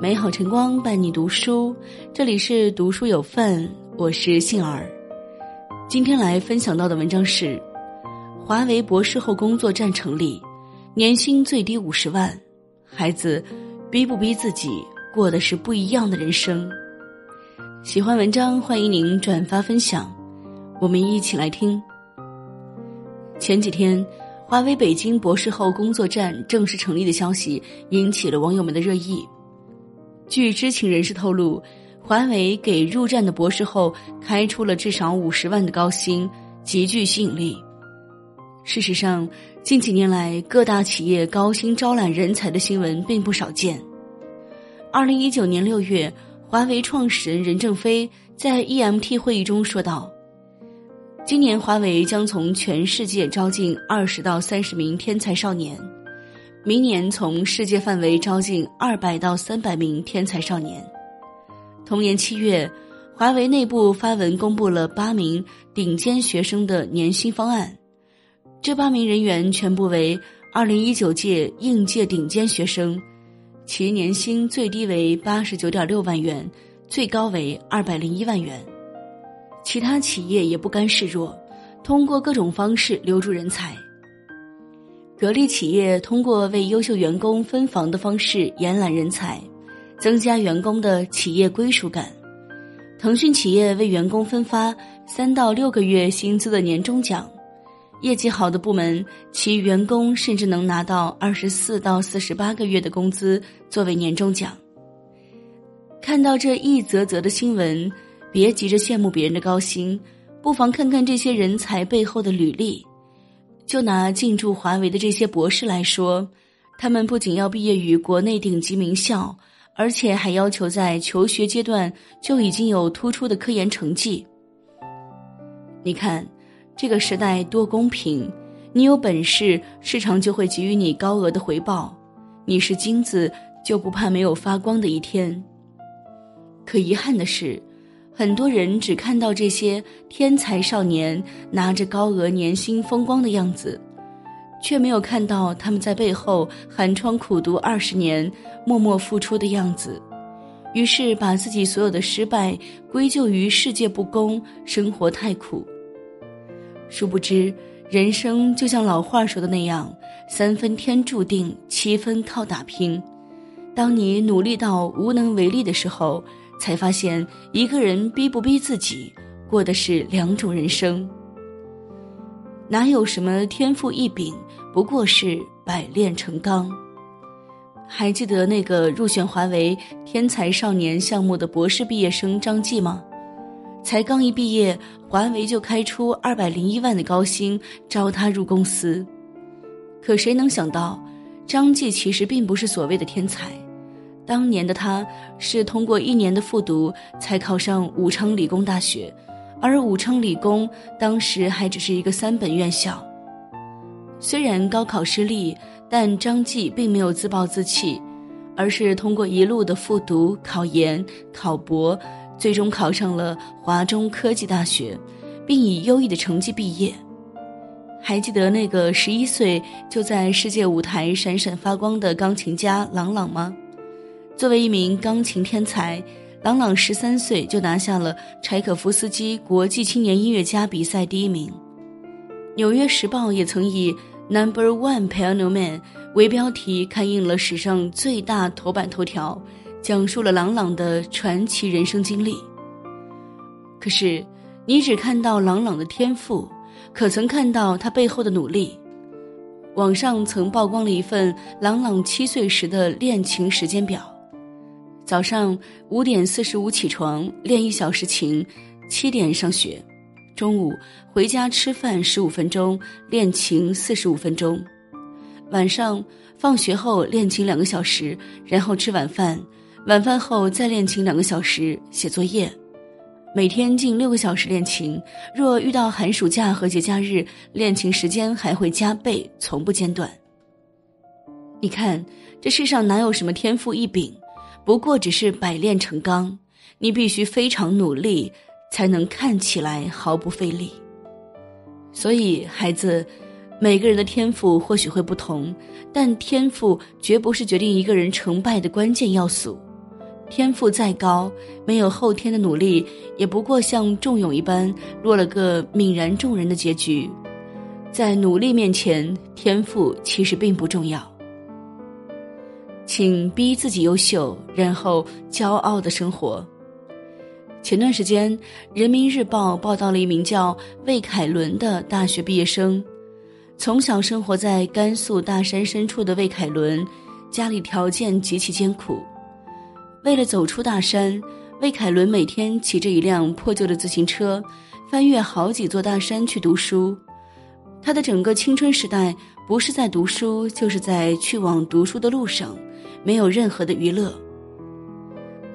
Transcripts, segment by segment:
美好晨光伴你读书，这里是读书有份，我是杏儿。今天来分享到的文章是：华为博士后工作站成立，年薪最低五十万，孩子逼不逼自己过的是不一样的人生。喜欢文章，欢迎您转发分享，我们一起来听。前几天，华为北京博士后工作站正式成立的消息引起了网友们的热议。据知情人士透露，华为给入站的博士后开出了至少五十万的高薪，极具吸引力。事实上，近几年来各大企业高薪招揽人才的新闻并不少见。二零一九年六月，华为创始人任正非在 EMT 会议中说道：“今年华为将从全世界招进二十到三十名天才少年。”明年从世界范围招进二百到三百名天才少年。同年七月，华为内部发文公布了八名顶尖学生的年薪方案。这八名人员全部为二零一九届应届顶尖学生，其年薪最低为八十九点六万元，最高为二百零一万元。其他企业也不甘示弱，通过各种方式留住人才。格力企业通过为优秀员工分房的方式延揽人才，增加员工的企业归属感。腾讯企业为员工分发三到六个月薪资的年终奖，业绩好的部门，其员工甚至能拿到二十四到四十八个月的工资作为年终奖。看到这一则则的新闻，别急着羡慕别人的高薪，不妨看看这些人才背后的履历。就拿进驻华为的这些博士来说，他们不仅要毕业于国内顶级名校，而且还要求在求学阶段就已经有突出的科研成绩。你看，这个时代多公平！你有本事，市场就会给予你高额的回报；你是金子，就不怕没有发光的一天。可遗憾的是。很多人只看到这些天才少年拿着高额年薪风光的样子，却没有看到他们在背后寒窗苦读二十年、默默付出的样子。于是把自己所有的失败归咎于世界不公、生活太苦。殊不知，人生就像老话说的那样：“三分天注定，七分靠打拼。”当你努力到无能为力的时候。才发现，一个人逼不逼自己，过的是两种人生。哪有什么天赋异禀，不过是百炼成钢。还记得那个入选华为天才少年项目的博士毕业生张继吗？才刚一毕业，华为就开出二百零一万的高薪招他入公司。可谁能想到，张继其实并不是所谓的天才。当年的他是通过一年的复读才考上武昌理工大学，而武昌理工当时还只是一个三本院校。虽然高考失利，但张继并没有自暴自弃，而是通过一路的复读、考研、考博，最终考上了华中科技大学，并以优异的成绩毕业。还记得那个十一岁就在世界舞台闪闪发光的钢琴家郎朗吗？作为一名钢琴天才，朗朗十三岁就拿下了柴可夫斯基国际青年音乐家比赛第一名。《纽约时报》也曾以 “Number One Piano Man” 为标题刊印了史上最大头版头条，讲述了朗朗的传奇人生经历。可是，你只看到朗朗的天赋，可曾看到他背后的努力？网上曾曝光了一份朗朗七岁时的练琴时间表。早上五点四十五起床练一小时琴，七点上学，中午回家吃饭十五分钟练琴四十五分钟，晚上放学后练琴两个小时，然后吃晚饭，晚饭后再练琴两个小时写作业，每天近六个小时练琴，若遇到寒暑假和节假日，练琴时间还会加倍，从不间断。你看，这世上哪有什么天赋异禀？不过只是百炼成钢，你必须非常努力，才能看起来毫不费力。所以，孩子，每个人的天赋或许会不同，但天赋绝不是决定一个人成败的关键要素。天赋再高，没有后天的努力，也不过像仲永一般落了个泯然众人的结局。在努力面前，天赋其实并不重要。请逼自己优秀，然后骄傲的生活。前段时间，《人民日报》报道了一名叫魏凯伦的大学毕业生。从小生活在甘肃大山深处的魏凯伦，家里条件极其艰苦。为了走出大山，魏凯伦每天骑着一辆破旧的自行车，翻越好几座大山去读书。他的整个青春时代，不是在读书，就是在去往读书的路上，没有任何的娱乐。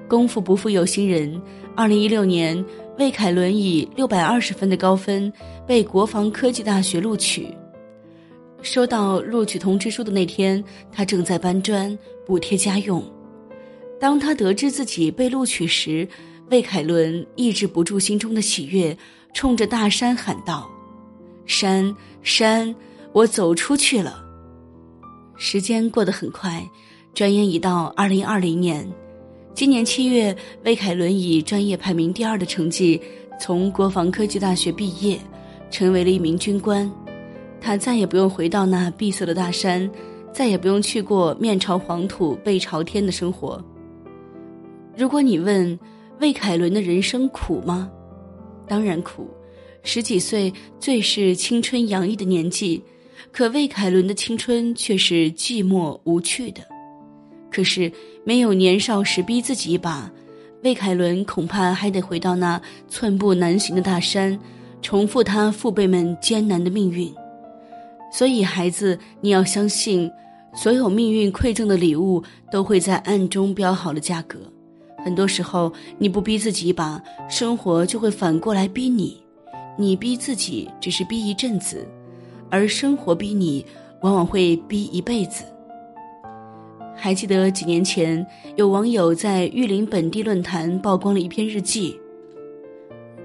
功夫不负有心人，二零一六年，魏凯伦以六百二十分的高分被国防科技大学录取。收到录取通知书的那天，他正在搬砖补贴家用。当他得知自己被录取时，魏凯伦抑制不住心中的喜悦，冲着大山喊道：“山山，我走出去了！”时间过得很快，转眼已到二零二零年。今年七月，魏凯伦以专业排名第二的成绩从国防科技大学毕业，成为了一名军官。他再也不用回到那闭塞的大山，再也不用去过面朝黄土背朝天的生活。如果你问魏凯伦的人生苦吗？当然苦。十几岁最是青春洋溢的年纪，可魏凯伦的青春却是寂寞无趣的。可是没有年少时逼自己一把，魏凯伦恐怕还得回到那寸步难行的大山，重复他父辈们艰难的命运。所以，孩子，你要相信，所有命运馈赠的礼物都会在暗中标好了价格。很多时候，你不逼自己一把，生活就会反过来逼你；你逼自己，只是逼一阵子，而生活逼你，往往会逼一辈子。还记得几年前，有网友在玉林本地论坛曝光了一篇日记。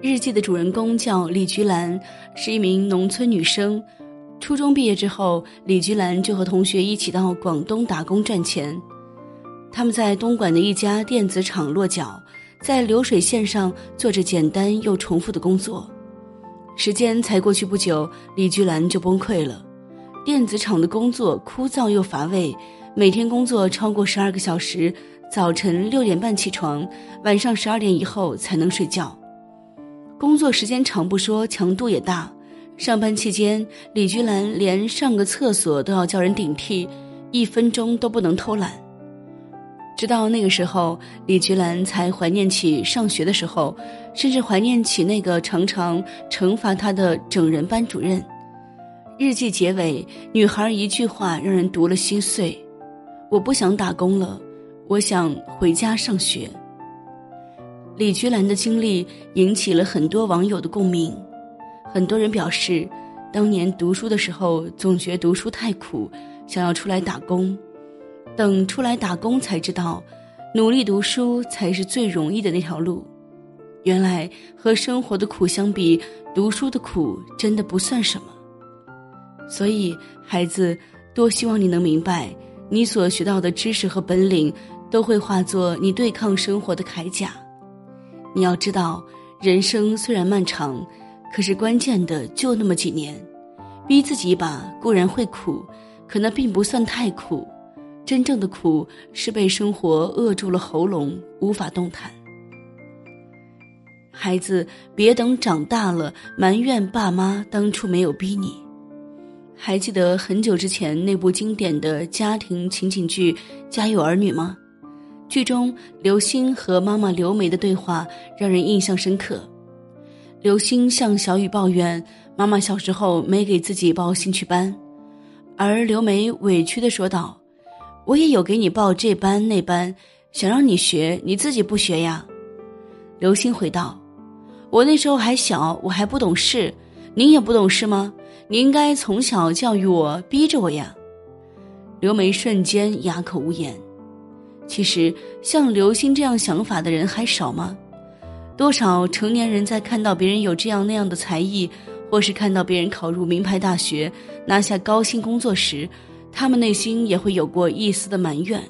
日记的主人公叫李菊兰，是一名农村女生。初中毕业之后，李菊兰就和同学一起到广东打工赚钱。他们在东莞的一家电子厂落脚，在流水线上做着简单又重复的工作。时间才过去不久，李菊兰就崩溃了。电子厂的工作枯燥又乏味，每天工作超过十二个小时，早晨六点半起床，晚上十二点以后才能睡觉。工作时间长不说，强度也大。上班期间，李菊兰连上个厕所都要叫人顶替，一分钟都不能偷懒。直到那个时候，李菊兰才怀念起上学的时候，甚至怀念起那个常常惩罚她的整人班主任。日记结尾，女孩一句话让人读了心碎：“我不想打工了，我想回家上学。”李菊兰的经历引起了很多网友的共鸣，很多人表示，当年读书的时候总觉读书太苦，想要出来打工。等出来打工才知道，努力读书才是最容易的那条路。原来和生活的苦相比，读书的苦真的不算什么。所以，孩子，多希望你能明白，你所学到的知识和本领，都会化作你对抗生活的铠甲。你要知道，人生虽然漫长，可是关键的就那么几年，逼自己一把固然会苦，可那并不算太苦。真正的苦是被生活扼住了喉咙，无法动弹。孩子，别等长大了埋怨爸妈当初没有逼你。还记得很久之前那部经典的家庭情景剧《家有儿女》吗？剧中刘星和妈妈刘梅的对话让人印象深刻。刘星向小雨抱怨妈妈小时候没给自己报兴趣班，而刘梅委屈的说道。我也有给你报这班那班，想让你学，你自己不学呀？刘星回道：“我那时候还小，我还不懂事，您也不懂事吗？你应该从小教育我，逼着我呀。”刘梅瞬间哑口无言。其实像刘星这样想法的人还少吗？多少成年人在看到别人有这样那样的才艺，或是看到别人考入名牌大学，拿下高薪工作时。他们内心也会有过一丝的埋怨，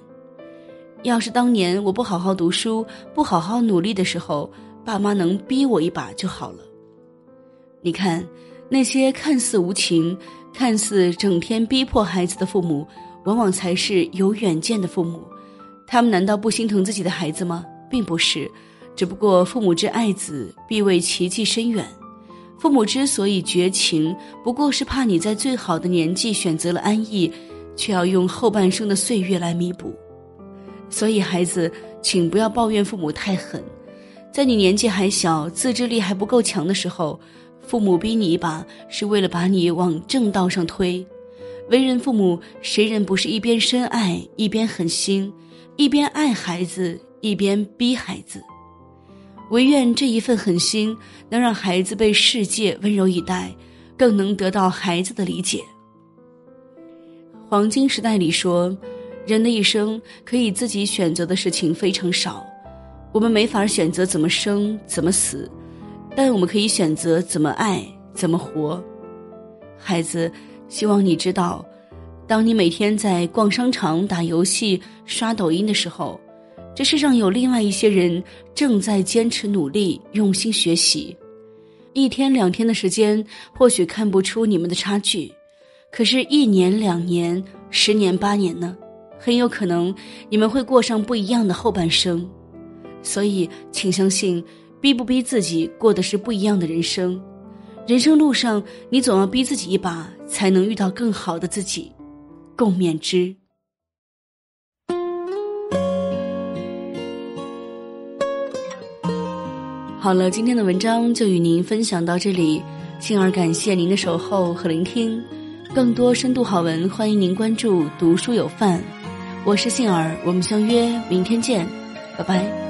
要是当年我不好好读书，不好好努力的时候，爸妈能逼我一把就好了。你看，那些看似无情、看似整天逼迫孩子的父母，往往才是有远见的父母。他们难道不心疼自己的孩子吗？并不是，只不过父母之爱子，必为其计深远。父母之所以绝情，不过是怕你在最好的年纪选择了安逸，却要用后半生的岁月来弥补。所以，孩子，请不要抱怨父母太狠。在你年纪还小、自制力还不够强的时候，父母逼你一把，是为了把你往正道上推。为人父母，谁人不是一边深爱一边狠心，一边爱孩子一边逼孩子？唯愿这一份狠心，能让孩子被世界温柔以待，更能得到孩子的理解。黄金时代里说。人的一生可以自己选择的事情非常少，我们没法选择怎么生怎么死，但我们可以选择怎么爱怎么活。孩子，希望你知道，当你每天在逛商场、打游戏、刷抖音的时候，这世上有另外一些人正在坚持努力、用心学习。一天两天的时间或许看不出你们的差距，可是，一年两年、十年八年呢？很有可能你们会过上不一样的后半生，所以请相信，逼不逼自己过的是不一样的人生。人生路上，你总要逼自己一把，才能遇到更好的自己。共勉之。好了，今天的文章就与您分享到这里，幸而感谢您的守候和聆听。更多深度好文，欢迎您关注“读书有范”。我是杏儿，我们相约明天见，拜拜。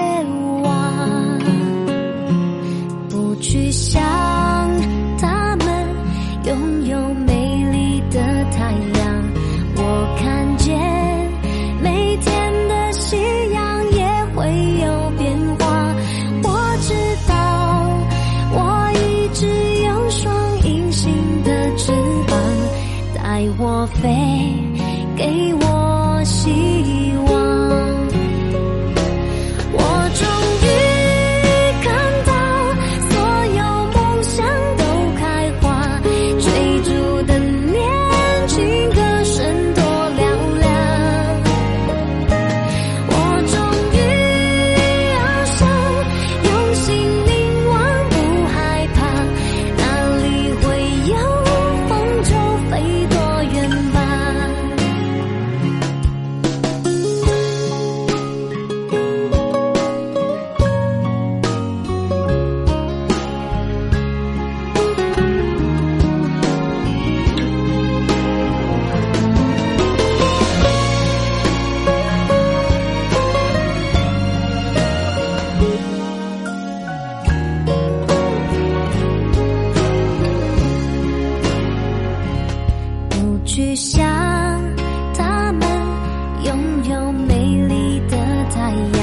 美丽的太阳，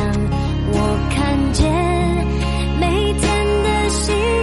我看见每天的夕阳。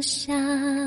想。